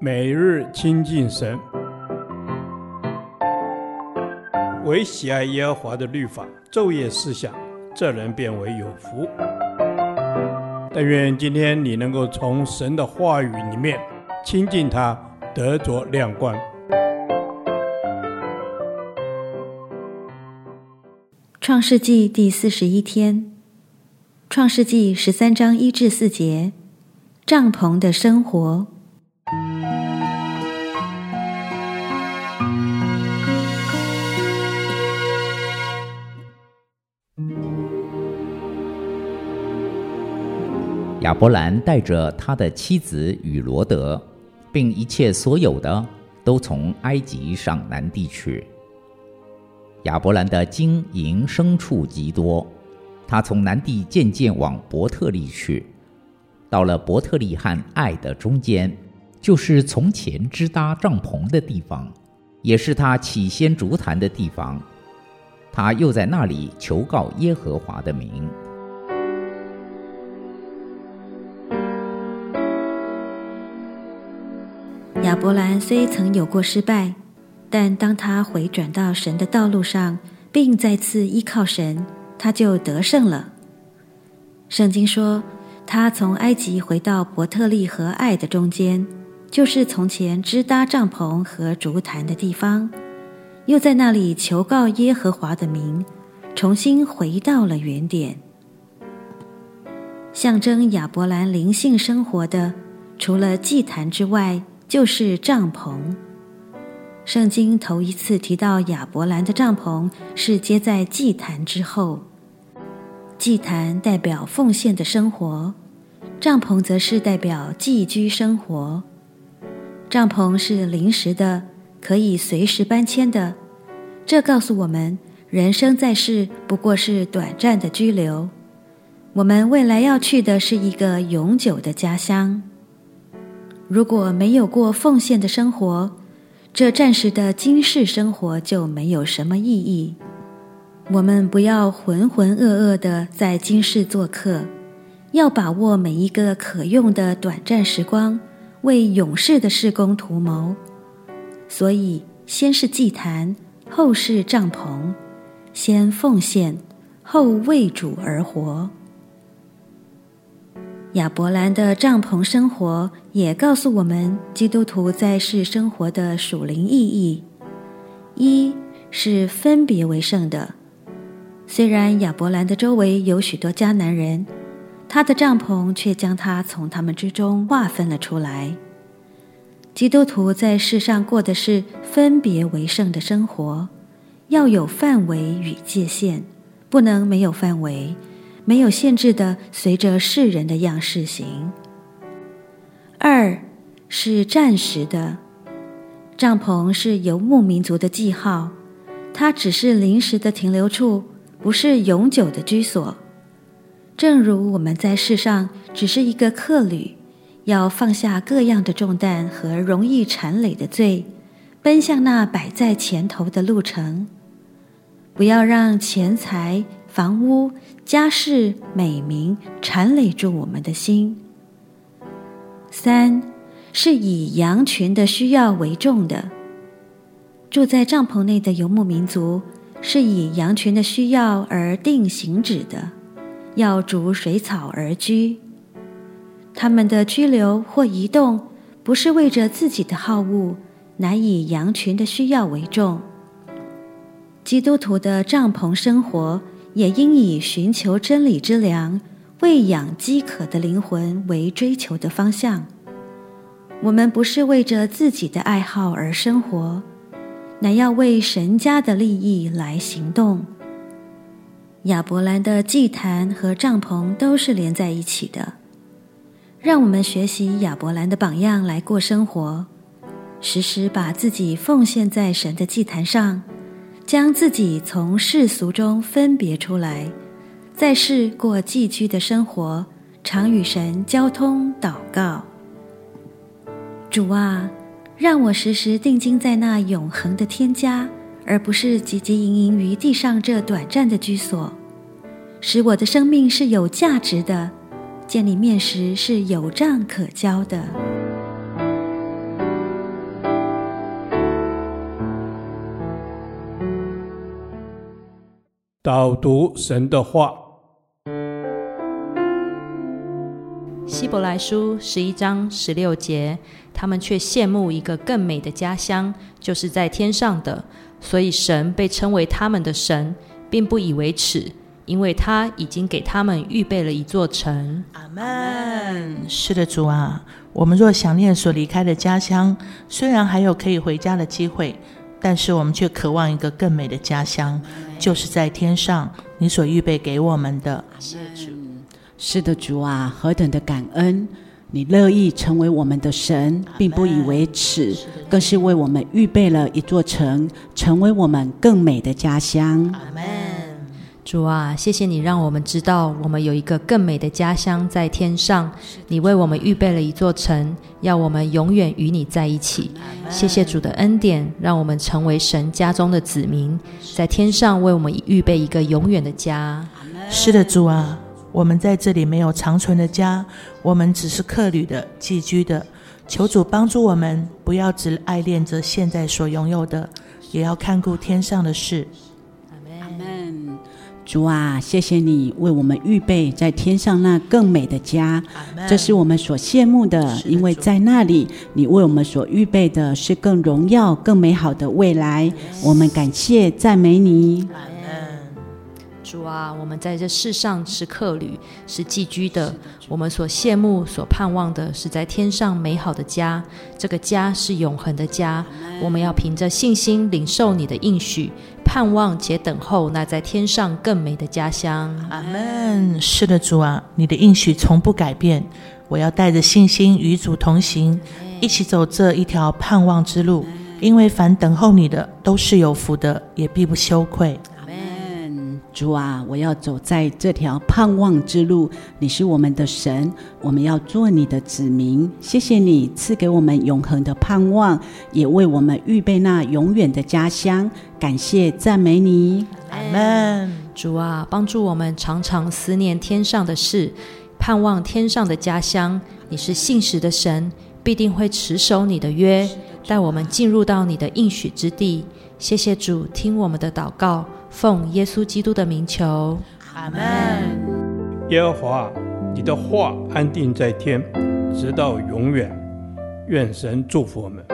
每日亲近神，唯喜爱耶和华的律法，昼夜思想，这人便为有福。但愿今天你能够从神的话语里面亲近他，得着亮光。创世纪第四十一天，创世纪十三章一至四节，帐篷的生活。亚伯兰带着他的妻子与罗德，并一切所有的，都从埃及上南地去。亚伯兰的金银牲畜极多，他从南地渐渐往伯特利去，到了伯特利和爱的中间，就是从前支搭帐篷的地方，也是他起先筑坛的地方。他又在那里求告耶和华的名。亚伯兰虽曾有过失败，但当他回转到神的道路上，并再次依靠神，他就得胜了。圣经说，他从埃及回到伯特利和爱的中间，就是从前支搭帐篷和竹坛的地方，又在那里求告耶和华的名，重新回到了原点。象征亚伯兰灵性生活的，除了祭坛之外，就是帐篷。圣经头一次提到亚伯兰的帐篷是接在祭坛之后。祭坛代表奉献的生活，帐篷则是代表寄居生活。帐篷是临时的，可以随时搬迁的。这告诉我们，人生在世不过是短暂的居留，我们未来要去的是一个永久的家乡。如果没有过奉献的生活，这暂时的今世生活就没有什么意义。我们不要浑浑噩噩的在今世做客，要把握每一个可用的短暂时光，为永世的事工图谋。所以，先是祭坛，后是帐篷；先奉献，后为主而活。亚伯兰的帐篷生活也告诉我们，基督徒在世生活的属灵意义：一是分别为圣的。虽然亚伯兰的周围有许多迦南人，他的帐篷却将他从他们之中划分了出来。基督徒在世上过的是分别为圣的生活，要有范围与界限，不能没有范围。没有限制的，随着世人的样式行。二是暂时的，帐篷是游牧民族的记号，它只是临时的停留处，不是永久的居所。正如我们在世上只是一个客旅，要放下各样的重担和容易缠累的罪，奔向那摆在前头的路程，不要让钱财。房屋、家世、美名缠累住我们的心。三是以羊群的需要为重的，住在帐篷内的游牧民族是以羊群的需要而定行止的，要逐水草而居。他们的居留或移动不是为着自己的好恶，乃以羊群的需要为重。基督徒的帐篷生活。也应以寻求真理之粮、喂养饥渴的灵魂为追求的方向。我们不是为着自己的爱好而生活，乃要为神家的利益来行动。亚伯兰的祭坛和帐篷都是连在一起的。让我们学习亚伯兰的榜样来过生活，时时把自己奉献在神的祭坛上。将自己从世俗中分别出来，在世过寄居的生活，常与神交通祷告。主啊，让我时时定睛在那永恒的天家，而不是汲汲营营于地上这短暂的居所，使我的生命是有价值的，见你面时是有账可交的。导读神的话，希伯来书十一章十六节，他们却羡慕一个更美的家乡，就是在天上的。所以神被称为他们的神，并不以为耻，因为他已经给他们预备了一座城。阿门。是的，主啊，我们若想念所离开的家乡，虽然还有可以回家的机会，但是我们却渴望一个更美的家乡，就是在天上，你所预备给我们的。谢谢主。是的，主啊，何等的感恩！你乐意成为我们的神，并不以为耻，更是为我们预备了一座城，成为我们更美的家乡。主啊，谢谢你让我们知道，我们有一个更美的家乡在天上。你为我们预备了一座城，要我们永远与你在一起。谢谢主的恩典，让我们成为神家中的子民，在天上为我们预备一个永远的家。是的，主啊。我们在这里没有长存的家，我们只是客旅的、寄居的。求主帮助我们，不要只爱恋着现在所拥有的，也要看顾天上的事。主啊，谢谢你为我们预备在天上那更美的家，这是我们所羡慕的，因为在那里你为我们所预备的是更荣耀、更美好的未来。我们感谢赞美你。主啊，我们在这世上是客旅，是寄居的。我们所羡慕、所盼望的是在天上美好的家。这个家是永恒的家。我们要凭着信心领受你的应许，盼望且等候那在天上更美的家乡。阿门。是的，主啊，你的应许从不改变。我要带着信心与主同行，一起走这一条盼望之路。因为凡等候你的，都是有福的，也必不羞愧。主啊，我要走在这条盼望之路。你是我们的神，我们要做你的子民。谢谢你赐给我们永恒的盼望，也为我们预备那永远的家乡。感谢赞美你，阿门。主啊，帮助我们常常思念天上的事，盼望天上的家乡。你是信实的神，必定会持守你的约，带我们进入到你的应许之地。谢谢主，听我们的祷告。奉耶稣基督的名求，阿门。耶和华，你的话安定在天，直到永远。愿神祝福我们。